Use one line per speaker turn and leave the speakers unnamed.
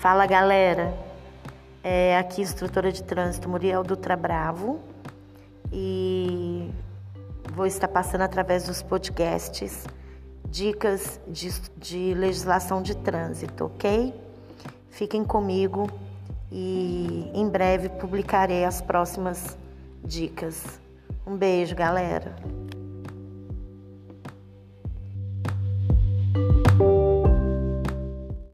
Fala galera, é aqui instrutora de trânsito Muriel Dutra Bravo e vou estar passando através dos podcasts dicas de, de legislação de trânsito, ok? Fiquem comigo e em breve publicarei as próximas dicas. Um beijo, galera.